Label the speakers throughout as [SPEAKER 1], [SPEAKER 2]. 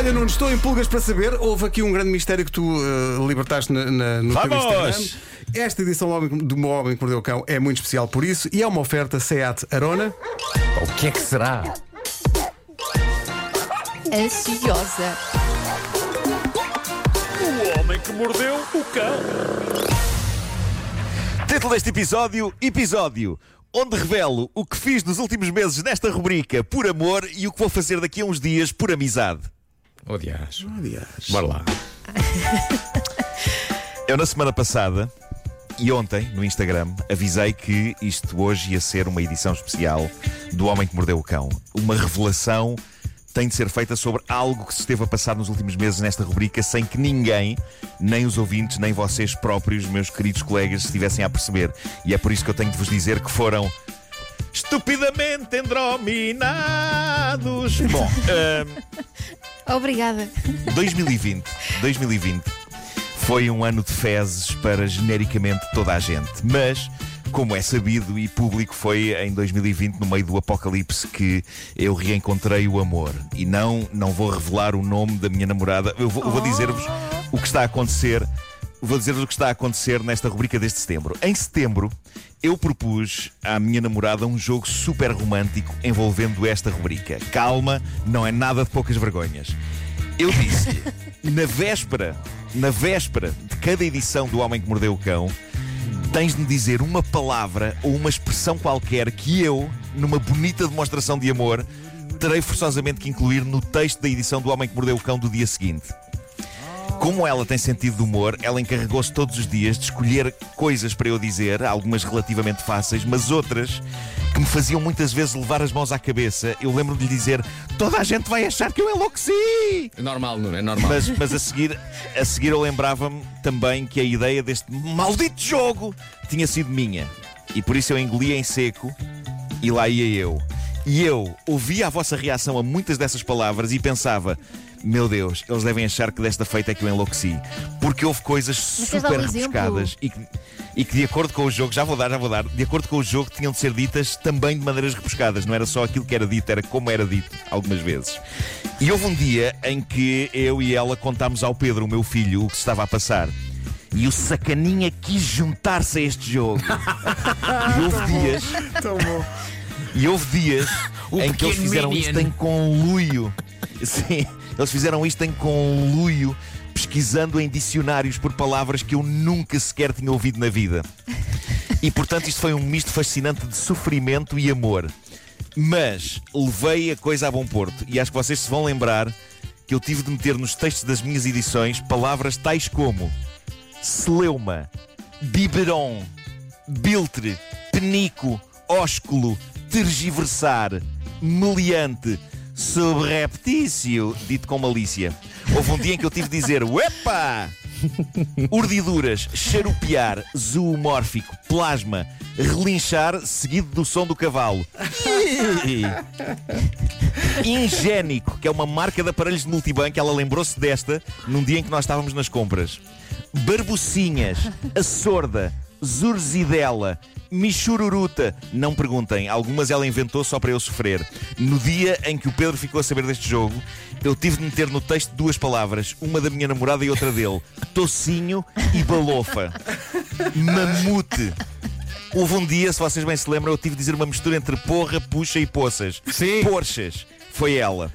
[SPEAKER 1] Olha, não estou em pulgas para saber. Houve aqui um grande mistério que tu uh, libertaste na, na, no teu
[SPEAKER 2] Vamos!
[SPEAKER 1] Instagram. Esta edição do Homem, do Homem que Mordeu o Cão é muito especial por isso e é uma oferta SEAT Arona.
[SPEAKER 2] O que é que será?
[SPEAKER 3] Ansiosa.
[SPEAKER 4] O homem que mordeu o cão.
[SPEAKER 2] Título deste episódio: Episódio. Onde revelo o que fiz nos últimos meses nesta rubrica por amor e o que vou fazer daqui a uns dias por amizade.
[SPEAKER 5] Oh, dias.
[SPEAKER 1] Aliás.
[SPEAKER 5] Bora lá.
[SPEAKER 2] Eu, na semana passada e ontem, no Instagram, avisei que isto hoje ia ser uma edição especial do Homem que Mordeu o Cão. Uma revelação tem de ser feita sobre algo que se esteve a passar nos últimos meses nesta rubrica sem que ninguém, nem os ouvintes, nem vocês próprios, meus queridos colegas, estivessem a perceber. E é por isso que eu tenho de vos dizer que foram. Estupidamente endrominados. Bom, ahm,
[SPEAKER 3] Obrigada.
[SPEAKER 2] 2020, 2020 foi um ano de fezes para genericamente toda a gente, mas como é sabido e público, foi em 2020, no meio do apocalipse, que eu reencontrei o amor. E não, não vou revelar o nome da minha namorada, eu vou, eu vou dizer-vos o que está a acontecer. Vou dizer-vos o que está a acontecer nesta rubrica deste setembro. Em setembro, eu propus à minha namorada um jogo super romântico envolvendo esta rubrica. Calma, não é nada de poucas vergonhas. Eu disse, na véspera, na véspera de cada edição do Homem que Mordeu o Cão, tens de me dizer uma palavra ou uma expressão qualquer que eu, numa bonita demonstração de amor, terei forçosamente que incluir no texto da edição do Homem que Mordeu o Cão do dia seguinte. Como ela tem sentido de humor, ela encarregou-se todos os dias de escolher coisas para eu dizer, algumas relativamente fáceis, mas outras que me faziam muitas vezes levar as mãos à cabeça. Eu lembro de lhe dizer: toda a gente vai achar que eu enlouqueci!
[SPEAKER 5] É normal, não é? normal.
[SPEAKER 2] Mas, mas a, seguir, a seguir eu lembrava-me também que a ideia deste maldito jogo tinha sido minha. E por isso eu engolia em seco e lá ia eu. E eu ouvia a vossa reação a muitas dessas palavras e pensava. Meu Deus, eles devem achar que desta feita é que eu enlouqueci. Porque houve coisas
[SPEAKER 3] dar
[SPEAKER 2] super
[SPEAKER 3] um
[SPEAKER 2] rebuscadas e que, e que, de acordo com o jogo, já vou dar, já vou dar, de acordo com o jogo, tinham de ser ditas também de maneiras rebuscadas. Não era só aquilo que era dito, era como era dito, algumas vezes. E houve um dia em que eu e ela contámos ao Pedro, o meu filho, o que se estava a passar. E o sacaninha quis juntar-se a este jogo. e houve dias.
[SPEAKER 1] Tão bom.
[SPEAKER 2] E houve dias em que eles fizeram
[SPEAKER 5] Minion.
[SPEAKER 2] isto em conluio. Sim, eles fizeram isto em conluio, pesquisando em dicionários por palavras que eu nunca sequer tinha ouvido na vida. E portanto, isto foi um misto fascinante de sofrimento e amor. Mas levei a coisa a bom porto e acho que vocês se vão lembrar que eu tive de meter nos textos das minhas edições palavras tais como celeuma, biberon, biltre, penico, ósculo, tergiversar, meliante, subreptício, dito com malícia. Houve um dia em que eu tive de dizer: Uepa! Urdiduras, charupear, zoomórfico, plasma, relinchar, seguido do som do cavalo. Ingénico, que é uma marca de aparelhos de multibanco, ela lembrou-se desta num dia em que nós estávamos nas compras. Barbocinhas, a sorda, zurzidela, michururuta. Não perguntem, algumas ela inventou só para eu sofrer. No dia em que o Pedro ficou a saber deste jogo, eu tive de meter no texto duas palavras, uma da minha namorada e outra dele: tocinho e balofa. Mamute. Houve um dia, se vocês bem se lembram, eu tive de dizer uma mistura entre porra, puxa e poças.
[SPEAKER 5] Sim.
[SPEAKER 2] Porchas. Foi ela.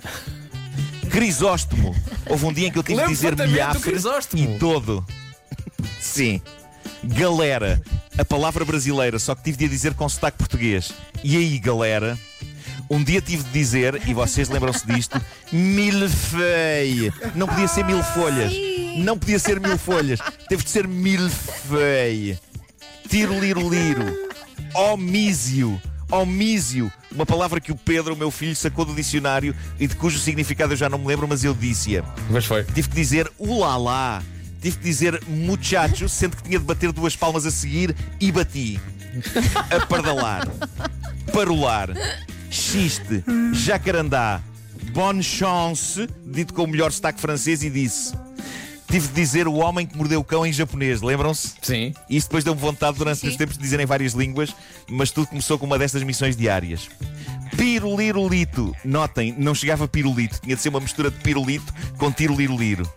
[SPEAKER 2] Crisóstomo. Houve um dia em que eu tive de dizer milhafre e todo. Sim. Galera. A palavra brasileira, só que tive de a dizer com sotaque português. E aí, galera? Um dia tive de dizer, e vocês lembram-se disto, milfeia. Não podia ser mil folhas. Não podia ser mil folhas. Teve de ser milfeia. Tiro liro liro. Homísio. Homísio. Uma palavra que o Pedro, o meu filho, sacou do dicionário e de cujo significado eu já não me lembro, mas eu disse-a.
[SPEAKER 5] Mas foi.
[SPEAKER 2] Tive que dizer ulalá. Tive que dizer muchacho, sendo que tinha de bater duas palmas a seguir e bati. Apardalar. Parolar. Xiste. Jacarandá. Bonne chance, dito com o melhor sotaque francês, e disse. Tive de dizer o homem que mordeu o cão em japonês, lembram-se?
[SPEAKER 5] Sim.
[SPEAKER 2] Isso depois deu-me vontade durante
[SPEAKER 3] Sim.
[SPEAKER 2] os tempos de dizer em várias línguas, mas tudo começou com uma destas missões diárias. Pirulirulito. Notem, não chegava pirulito, tinha de ser uma mistura de pirulito com tiroliroliro.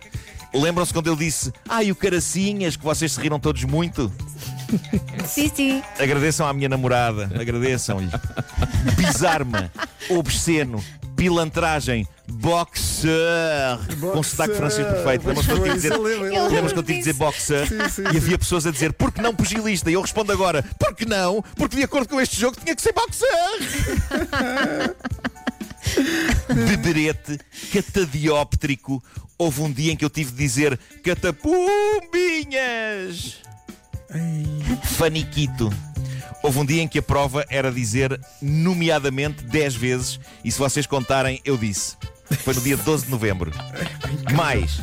[SPEAKER 2] Lembram-se quando eu disse, ai, o caracinhas, que vocês se riram todos muito?
[SPEAKER 3] Sim, sim.
[SPEAKER 2] Agradeçam à minha namorada, agradeçam-lhe. Bizarma, obsceno, pilantragem, boxer, com sotaque francês perfeito. Lembras quando eu tive de dizer, lembras quando eu tive de dizer boxer?
[SPEAKER 1] Sim, sim,
[SPEAKER 2] E havia pessoas a dizer, por que não pugilista? E eu respondo agora, por que não? Porque de acordo com este jogo tinha que ser boxer. Beberete, catadióptrico. Houve um dia em que eu tive de dizer catapumbinhas. Faniquito. Houve um dia em que a prova era dizer, nomeadamente, 10 vezes, e se vocês contarem, eu disse. Foi no dia 12 de novembro. Mais,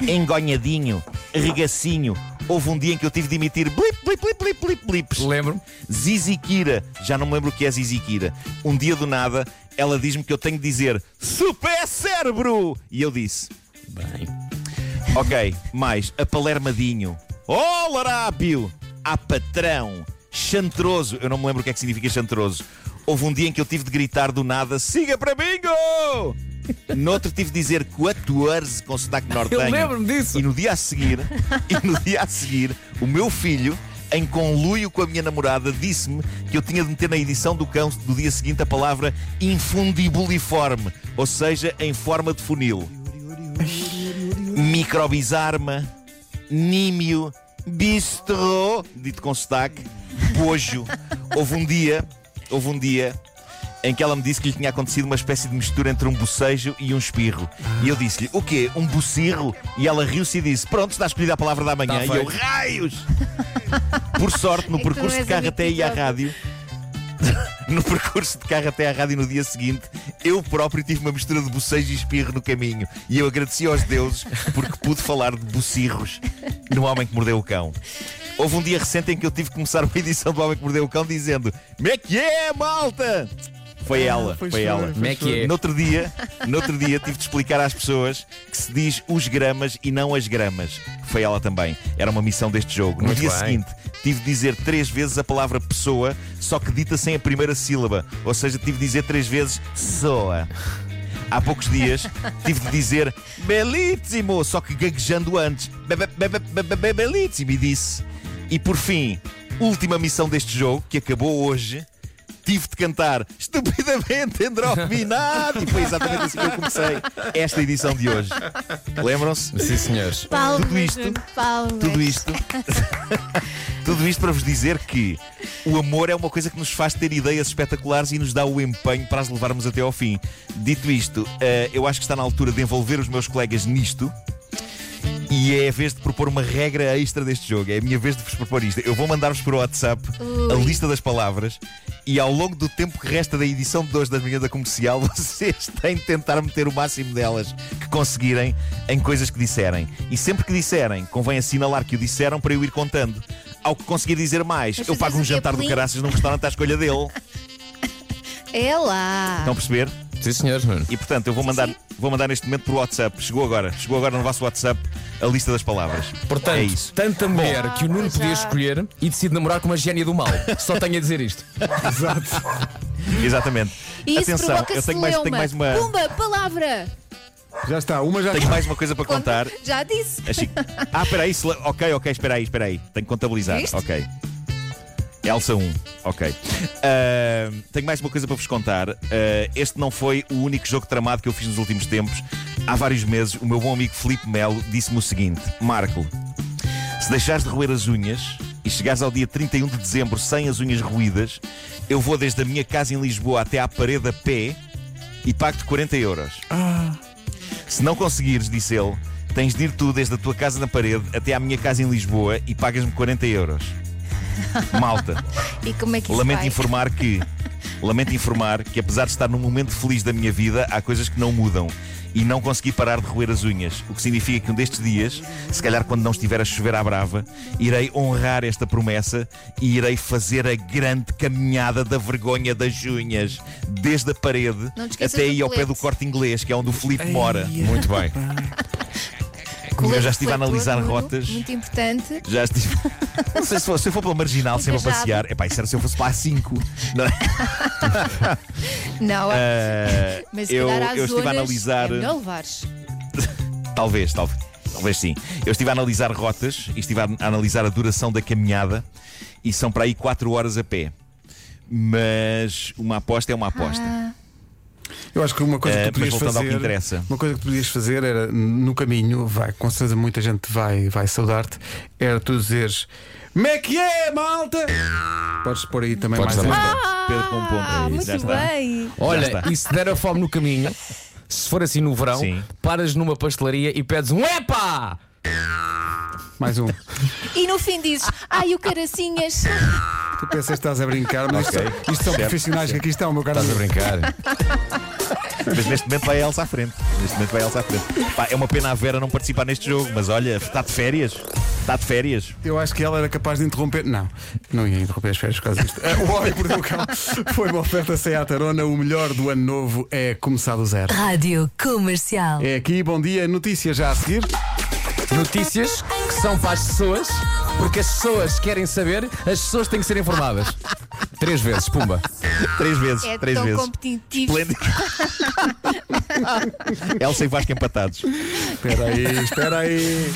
[SPEAKER 2] engonhadinho, regacinho. Houve um dia em que eu tive de emitir blip, blip, blip, blip, blip, blips.
[SPEAKER 5] Lembro-me.
[SPEAKER 2] Ziziquira. Já não me lembro o que é Ziziquira. Um dia do nada, ela diz-me que eu tenho de dizer super cérebro. E eu disse,
[SPEAKER 5] Bem.
[SPEAKER 2] ok, mais apalermadinho. Oh, larápio! A patrão! Chantroso! Eu não me lembro o que é que significa chantroso. Houve um dia em que eu tive de gritar do nada: siga para bingo! Noutro tive de dizer 14 com sotaque nortenho.
[SPEAKER 5] Eu lembro-me disso.
[SPEAKER 2] E no dia a seguir, e no dia a seguir, o meu filho, em conluio com a minha namorada, disse-me que eu tinha de meter na edição do cão do dia seguinte a palavra infundibuliforme, ou seja, em forma de funil. Microbizarma, nímio, bistrô, dito com sotaque, bojo. Houve um dia, houve um dia em que ela me disse que lhe tinha acontecido uma espécie de mistura entre um bocejo e um espirro. E eu disse-lhe, o quê? Um bocirro? E ela riu-se e disse, pronto, está escolhida a palavra da manhã.
[SPEAKER 5] Tá
[SPEAKER 2] e eu, raios! Por sorte, no
[SPEAKER 3] É
[SPEAKER 2] percurso de carro até aí à rádio, no percurso de carro até à rádio no dia seguinte, eu próprio tive uma mistura de bocejo e espirro no caminho. E eu agradeci aos deuses porque pude falar de bocirros no Homem que Mordeu o Cão. Houve um dia recente em que eu tive que começar uma edição do Homem que Mordeu o Cão dizendo: Como é que é, malta? Foi ela,
[SPEAKER 1] pois
[SPEAKER 2] foi
[SPEAKER 1] foi,
[SPEAKER 2] ela.
[SPEAKER 5] Como é que é?
[SPEAKER 2] No outro dia, no outro dia tive de explicar às pessoas que se diz os gramas e não as gramas. Foi ela também. Era uma missão deste jogo. No
[SPEAKER 5] Muito
[SPEAKER 2] dia
[SPEAKER 5] bem.
[SPEAKER 2] seguinte, tive de dizer três vezes a palavra pessoa, só que dita sem a primeira sílaba. Ou seja, tive de dizer três vezes soa. Há poucos dias tive de dizer belíssimo, só que gaguejando antes. Be- be- be- be- be- be- Belíssimo, e disse. E por fim, última missão deste jogo, que acabou hoje. Tive de cantar estupidamente endrominado. E foi exatamente assim que eu comecei esta edição de hoje. Lembram-se?
[SPEAKER 5] Sim, senhores.
[SPEAKER 3] Palmas,
[SPEAKER 2] Tudo isto-
[SPEAKER 3] palmas.
[SPEAKER 2] Tudo isto. Tudo isto para vos dizer que o amor é uma coisa que nos faz ter ideias espetaculares e nos dá o empenho para as levarmos até ao fim. Dito isto, eh, eu acho que está na altura de envolver os meus colegas nisto. E é a vez de propor uma regra extra deste jogo. É a minha vez de vos propor isto. Eu vou mandar-vos por WhatsApp a
[SPEAKER 3] Ui.
[SPEAKER 2] lista das palavras e ao longo do tempo que resta da edição de hoje das manhãs da comercial, vocês têm de tentar meter o máximo delas que conseguirem em coisas que disserem. E sempre que disserem, convém assinalar que o disseram para eu ir contando. Ao que conseguir dizer mais,
[SPEAKER 3] Mas
[SPEAKER 2] eu pago um jantar do caraças num restaurante à escolha dele.
[SPEAKER 3] É lá.
[SPEAKER 2] Estão a perceber?
[SPEAKER 5] Sim, senhores, Nuno.
[SPEAKER 2] E portanto, eu vou mandar,
[SPEAKER 3] sim.
[SPEAKER 2] vou mandar neste momento por WhatsApp. Chegou agora, chegou agora no vosso WhatsApp a lista das palavras.
[SPEAKER 5] Portanto,
[SPEAKER 2] é isso.
[SPEAKER 5] tanta mulher que o Nuno
[SPEAKER 3] já.
[SPEAKER 5] podia escolher e decide namorar com uma gênia do mal. Só tenho a dizer isto.
[SPEAKER 2] Exatamente.
[SPEAKER 3] E isso
[SPEAKER 2] Atenção, eu tenho mais, tenho mais uma.
[SPEAKER 3] Pumba, palavra.
[SPEAKER 1] Já está, uma já
[SPEAKER 2] Tenho mais uma coisa para contar.
[SPEAKER 3] Já disse.
[SPEAKER 2] A Chico- Ah, espera aí, sele- ok, ok, espera aí, espera aí. Tenho que contabilizar.
[SPEAKER 3] Viste?
[SPEAKER 2] Ok. Elsa 1, ok. Ah, tenho mais uma coisa para vos contar. Ah, este não foi o único jogo tramado que eu fiz nos últimos tempos. Há vários meses, o meu bom amigo Filipe Melo disse-me o seguinte: Marco, se deixares de roer as unhas e chegares ao dia 31 de dezembro sem as unhas roídas, eu vou desde a minha casa em Lisboa até à parede a pé e pago-te 40 euros. Se não conseguires, disse ele, tens de ir tu desde a tua casa na parede até à minha casa em Lisboa e pagas-me 40 euros. Malta,
[SPEAKER 3] E como é que isso
[SPEAKER 2] lamento
[SPEAKER 3] vai?
[SPEAKER 2] informar que. Lamento informar que, apesar de estar num momento feliz da minha vida, há coisas que não mudam. E não consegui parar de roer as unhas. O que significa que um destes dias, se calhar quando não estiver a chover à brava, irei honrar esta promessa e irei fazer a grande caminhada da vergonha das unhas. Desde a parede até aí ao pé do corte inglês, que é onde o Felipe mora.
[SPEAKER 5] Muito bem.
[SPEAKER 2] Eu já estive a analisar
[SPEAKER 3] Nuno,
[SPEAKER 2] rotas.
[SPEAKER 3] Muito importante.
[SPEAKER 2] Já estive. Não sei se, for, se eu for pela marginal sempre a passear. Epá, isso era se eu fosse para a 5. Não é?
[SPEAKER 3] Não,
[SPEAKER 2] Ah,
[SPEAKER 3] mas se
[SPEAKER 2] eu,
[SPEAKER 3] calhar
[SPEAKER 2] eu estive a analisar.
[SPEAKER 3] É levares.
[SPEAKER 2] Talvez, talvez. Talvez sim. Eu estive a analisar rotas e estive a a analisar a duração da caminhada e são para aí 4 horas a pé. Mas uma aposta é uma aposta.
[SPEAKER 3] Ah,
[SPEAKER 1] Eu acho que uma coisa
[SPEAKER 2] Eh,
[SPEAKER 1] que tu
[SPEAKER 2] mas
[SPEAKER 1] podias
[SPEAKER 2] voltando ao que
[SPEAKER 1] fazer.
[SPEAKER 2] interessa.
[SPEAKER 1] Uma coisa que tu podias fazer era no caminho, vai, com certeza muita gente vai, vai saudar-te, era tu dizeres Como é que é, malta? Podes pôr aí também
[SPEAKER 5] Podes
[SPEAKER 1] mais
[SPEAKER 5] também.
[SPEAKER 1] esta.
[SPEAKER 2] Pedro com um ponto.
[SPEAKER 3] ah,
[SPEAKER 2] Já
[SPEAKER 3] muito
[SPEAKER 2] está.
[SPEAKER 3] bem.
[SPEAKER 5] Olha,
[SPEAKER 2] está.
[SPEAKER 5] e se der a fome no caminho, se for assim no verão,
[SPEAKER 2] Sim.
[SPEAKER 5] paras numa pastelaria e pedes um EPA!
[SPEAKER 1] Mais um.
[SPEAKER 3] E no fim dizes, ai, o caracinhas.
[SPEAKER 1] Tu pensas que estás a brincar, mas
[SPEAKER 2] Ok.
[SPEAKER 1] isto, são- isto são
[SPEAKER 2] Certo,
[SPEAKER 1] profissionais que aqui estão, meu caro.
[SPEAKER 5] Estás a brincar?
[SPEAKER 2] Mas neste momento vai a Elsa à frente. Neste momento vai a Elsa à frente. Pá, é uma pena a Vera não participar neste jogo, mas olha, está de férias. Está de férias.
[SPEAKER 1] Eu acho que ela era capaz de interromper. Não, não ia interromper as férias por causa disto. Eh, O Homem que Mordeu o Cão foi uma oferta sem a Tarona. O melhor do ano novo é começar do zero.
[SPEAKER 6] Rádio Comercial.
[SPEAKER 1] É aqui, bom dia. Notícias já a seguir.
[SPEAKER 5] Notícias que são para as pessoas, porque as pessoas querem saber, as pessoas têm que ser informadas. Três vezes, pumba.
[SPEAKER 2] Três vezes.
[SPEAKER 3] É
[SPEAKER 2] três
[SPEAKER 3] tão
[SPEAKER 2] vezes.
[SPEAKER 3] competitivo.
[SPEAKER 2] Esplêndido. Elsa e Vasco empatados.
[SPEAKER 1] Espera aí, espera aí.